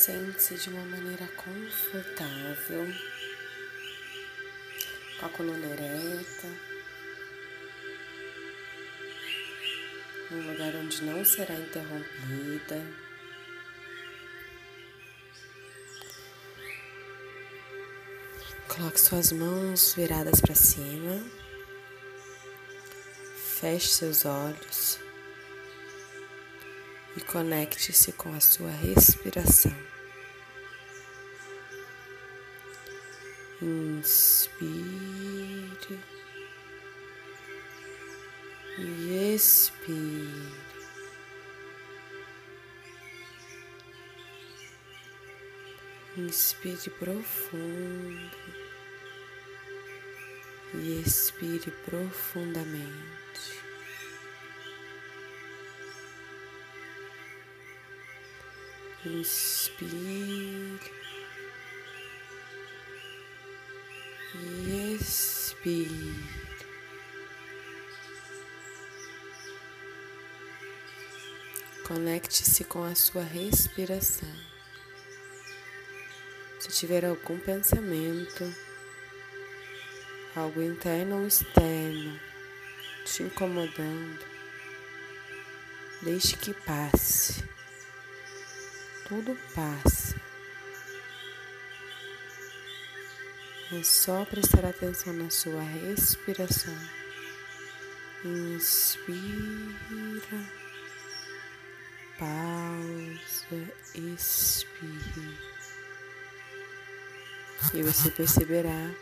Sente-se de uma maneira confortável, com a coluna ereta, num lugar onde não será interrompida. Coloque suas mãos viradas para cima, feche seus olhos e conecte-se com a sua respiração. Inspire e expire. Inspire profundo e expire profundamente. Inspire e expire. Conecte-se com a sua respiração. Se tiver algum pensamento, algo interno ou externo te incomodando, deixe que passe tudo passa. É só prestar atenção na sua respiração. Inspira, pausa, expire. E você perceberá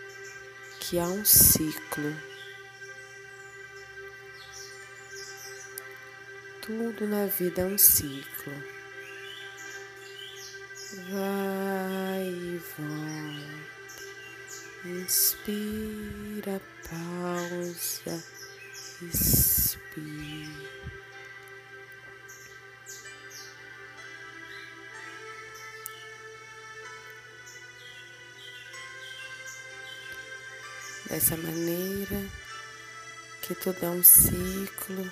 que há um ciclo. Tudo na vida é um ciclo vai e volta. Inspira, pausa, expira. Dessa maneira que tudo é um ciclo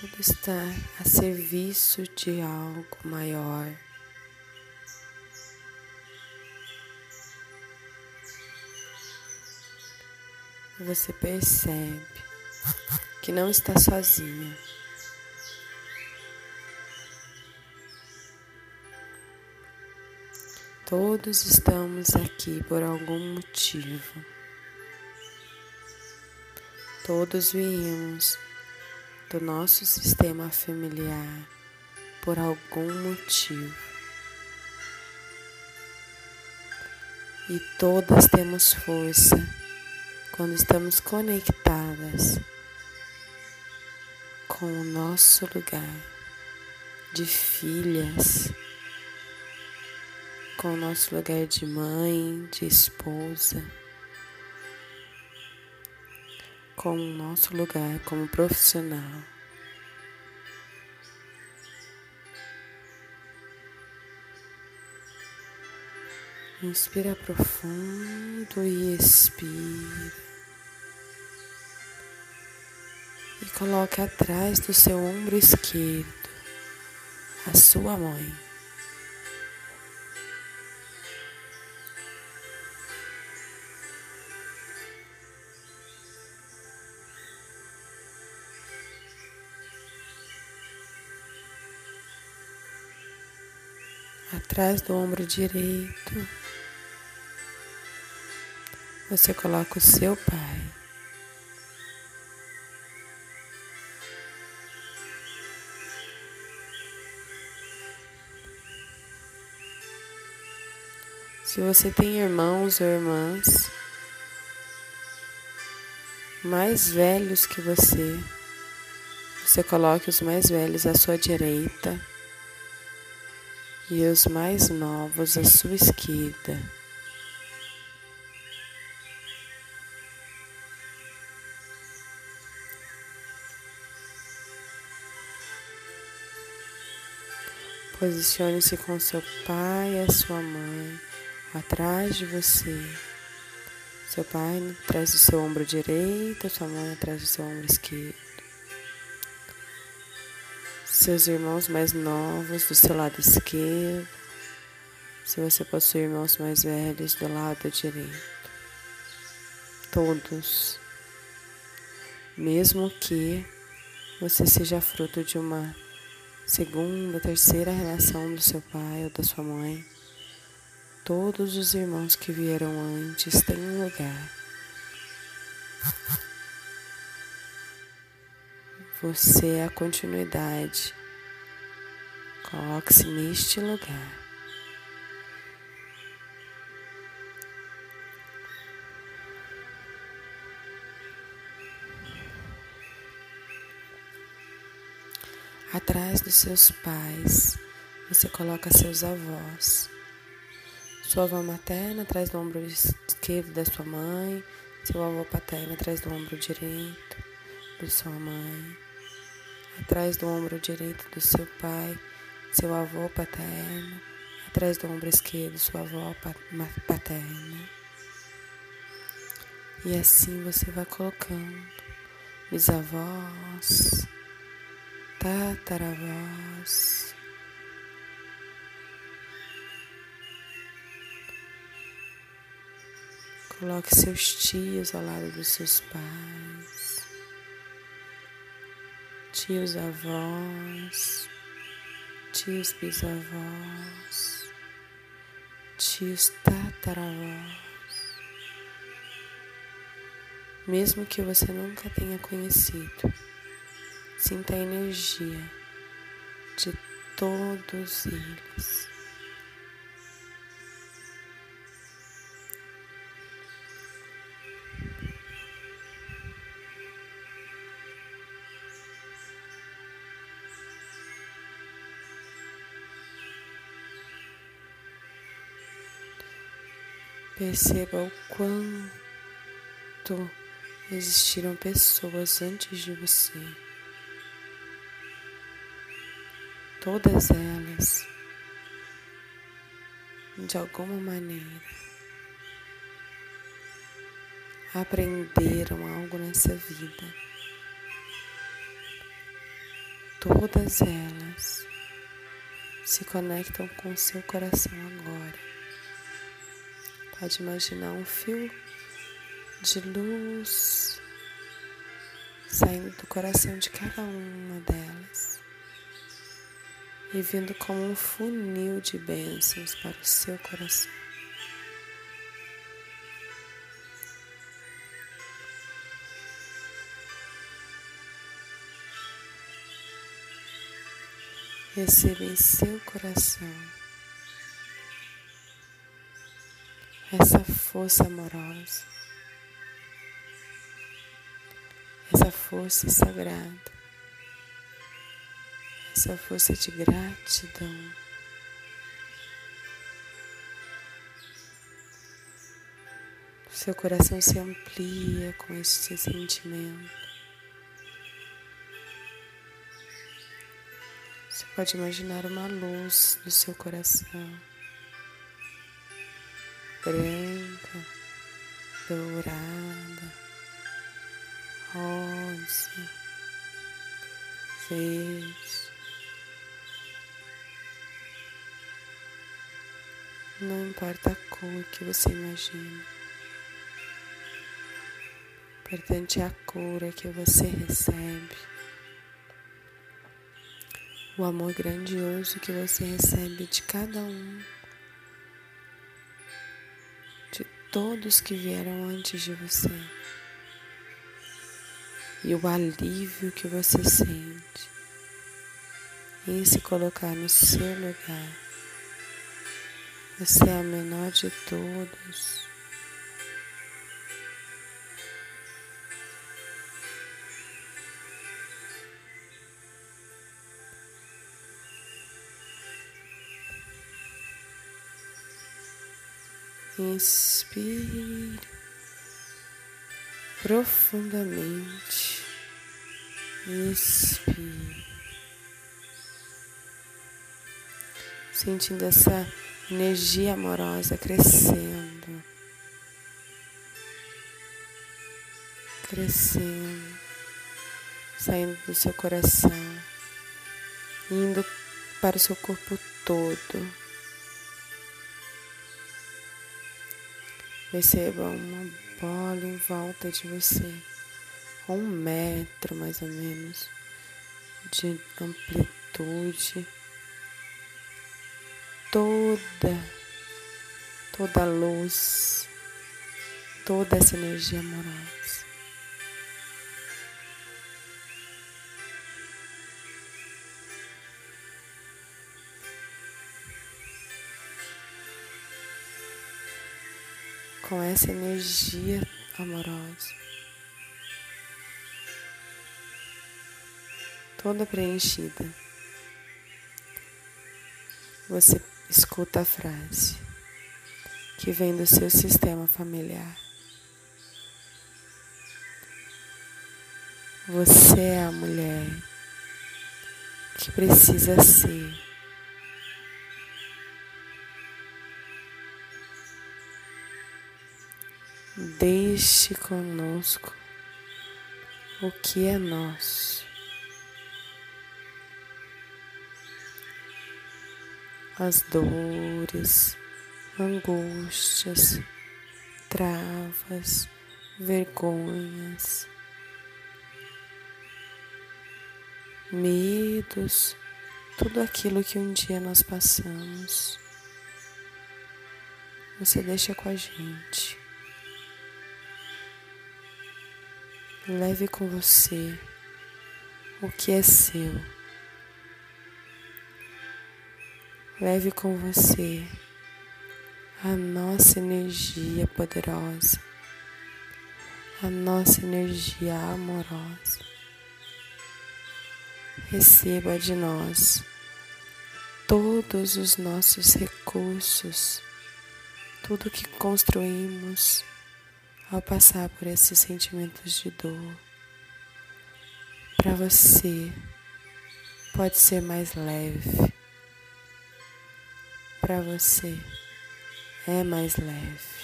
tudo está a serviço de algo maior. Você percebe que não está sozinha. Todos estamos aqui por algum motivo. Todos viemos do nosso sistema familiar por algum motivo. E todas temos força quando estamos conectadas com o nosso lugar de filhas, com o nosso lugar de mãe, de esposa com o nosso lugar como profissional. Inspira profundo e expira. E coloque atrás do seu ombro esquerdo a sua mãe. Atrás do ombro direito, você coloca o seu pai. Se você tem irmãos ou irmãs mais velhos que você, você coloque os mais velhos à sua direita e os mais novos à sua esquerda. Posicione-se com seu pai e a sua mãe atrás de você. Seu pai atrás do seu ombro direito, sua mãe atrás do seu ombro esquerdo. Seus irmãos mais novos do seu lado esquerdo, se você possui irmãos mais velhos do lado direito. Todos. Mesmo que você seja fruto de uma segunda, terceira relação do seu pai ou da sua mãe, todos os irmãos que vieram antes têm um lugar. Você é a continuidade. Coloque-se neste lugar. Atrás dos seus pais, você coloca seus avós. Sua avó materna atrás do ombro esquerdo da sua mãe, seu avô paterno atrás do ombro direito da sua mãe, atrás do ombro direito do seu pai, seu avô paterno, atrás do ombro esquerdo, sua avó paterna. E assim você vai colocando bisavós, tataravós. Coloque seus tios ao lado dos seus pais, tios avós, tios bisavós, tios tataravós. Mesmo que você nunca tenha conhecido. Sinta a energia de todos eles. Perceba o quanto existiram pessoas antes de você. Todas elas, de alguma maneira, aprenderam algo nessa vida. Todas elas se conectam com seu coração agora. Pode imaginar um fio de luz saindo do coração de cada uma delas e vindo como um funil de bênçãos para o seu coração. Receba em seu coração essa força amorosa, essa força sagrada essa força de gratidão. Seu coração se amplia com este sentimento. Você pode imaginar uma luz do seu coração, branca, dourada, rosa, verde. Não importa a cor que você imagina. O importante é a cura que você recebe. O amor grandioso que você recebe de cada um. Todos que vieram antes de você. E o alívio que você sente em se colocar no seu lugar você é a menor de todos. Inspire profundamente. Inspire. Sentindo essa energia amorosa crescendo, crescendo, saindo do seu coração, indo para o seu corpo todo. Perceba uma bola em volta de você, um metro mais ou menos de amplitude, toda, toda a luz, toda essa energia amorosa. Com essa energia amorosa. Toda preenchida. Você escuta a frase que vem do seu sistema familiar. Você é a mulher que precisa ser Deixe conosco o que é nosso. As dores, angústias, travas, vergonhas, medos, tudo aquilo que um dia nós passamos. Você deixa com a gente. Leve com você o que é seu. Leve com você a nossa energia poderosa, a nossa energia amorosa. Receba de nós todos os nossos recursos, tudo que construímos ao passar por esses sentimentos de dor, para você pode ser mais leve. Para você é mais leve.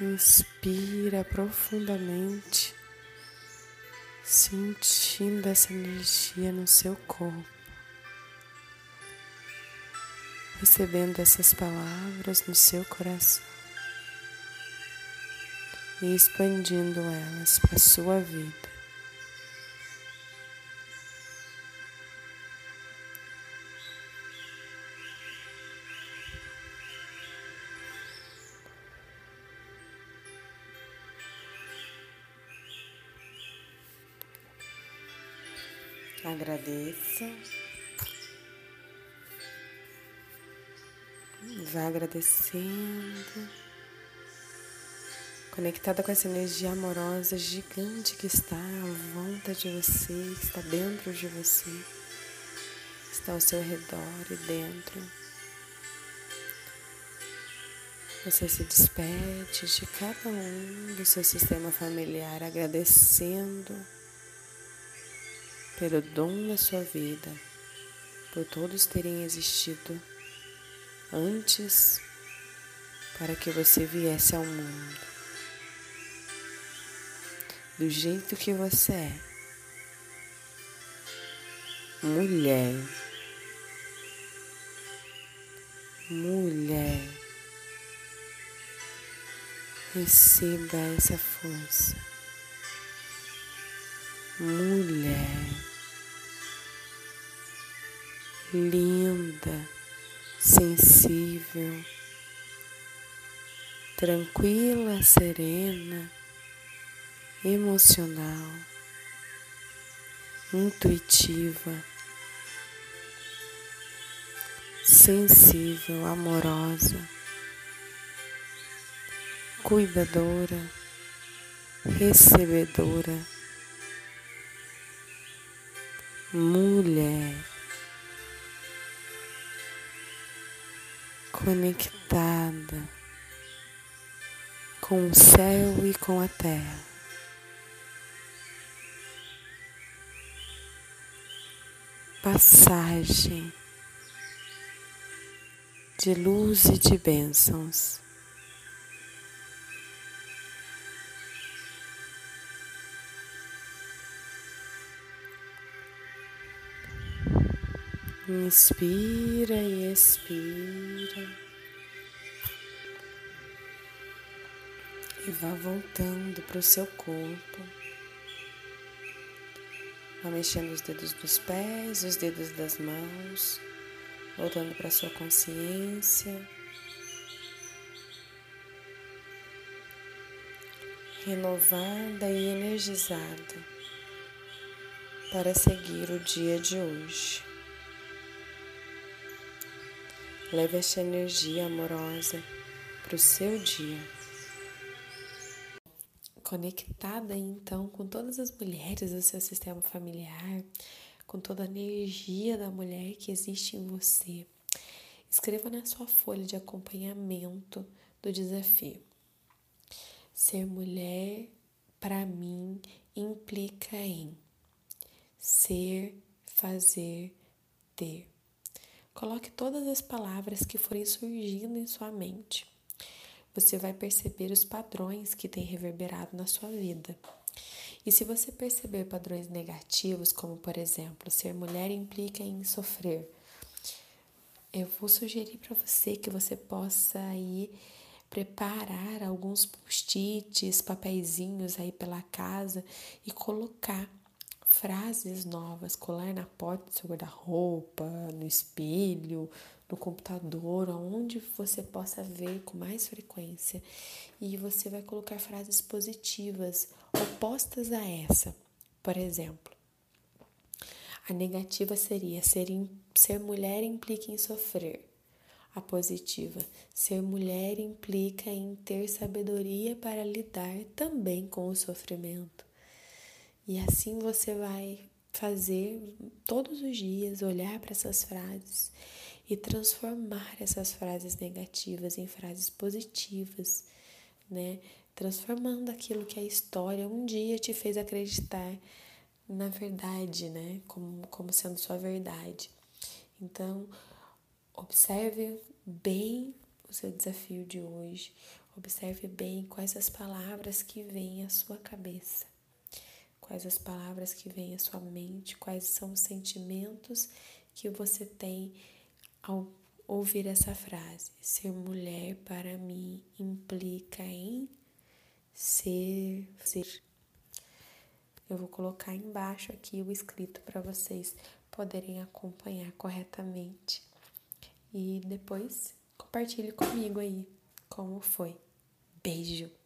Inspira profundamente, sentindo essa energia no seu corpo recebendo essas palavras no seu coração e expandindo elas para a sua vida. Agradeça. Vá agradecendo, conectada com essa energia amorosa gigante que está à volta de você, que está dentro de você, está ao seu redor e dentro. Você se despede de cada um do seu sistema familiar, agradecendo pelo dom da sua vida, por todos terem existido antes para que você viesse ao mundo do jeito que você é. Mulher. Mulher. Receba essa força. Mulher. Linda sensível, tranquila, serena, emocional, intuitiva, sensível, amorosa, cuidadora, recebedora, mulher. Conectada com o céu e com a terra. Passagem de luz e de bênçãos. Inspira e expira. E vá voltando para o seu corpo. Vá mexendo os dedos dos pés, os dedos das mãos, voltando para a sua consciência. Renovada e energizada para seguir o dia de hoje. Leve esta energia amorosa para o seu dia. Conectada então com todas as mulheres do seu sistema familiar, com toda a energia da mulher que existe em você. Escreva na sua folha de acompanhamento do desafio. Ser mulher, para mim, implica em ser, fazer, ter. Coloque todas as palavras que forem surgindo em sua mente. Você vai perceber os padrões que têm reverberado na sua vida. E se você perceber padrões negativos, como por exemplo, ser mulher implica em sofrer, eu vou sugerir para você que você possa aí preparar alguns post-its, papeizinhos aí pela casa e colocar frases novas, colar na porta do seu guarda-roupa, no espelho, no computador, onde você possa ver com mais frequência. E você vai colocar frases positivas opostas a essa. Por exemplo, a negativa seria ser, ser mulher implica em sofrer. A positiva, ser mulher implica em ter sabedoria para lidar também com o sofrimento. E assim você vai fazer todos os dias, olhar para essas frases e transformar essas frases negativas em frases positivas, né? Transformando aquilo que a história um dia te fez acreditar na verdade, né? Como, como sendo sua verdade. Então, observe bem o seu desafio de hoje. Observe bem quais as palavras que vêm à sua cabeça quais as palavras que vêm à sua mente, quais são os sentimentos que você tem ao ouvir essa frase. Ser mulher para mim implica em ser, ser. Eu vou colocar embaixo aqui o escrito para vocês poderem acompanhar corretamente. E depois compartilhe comigo aí como foi. Beijo!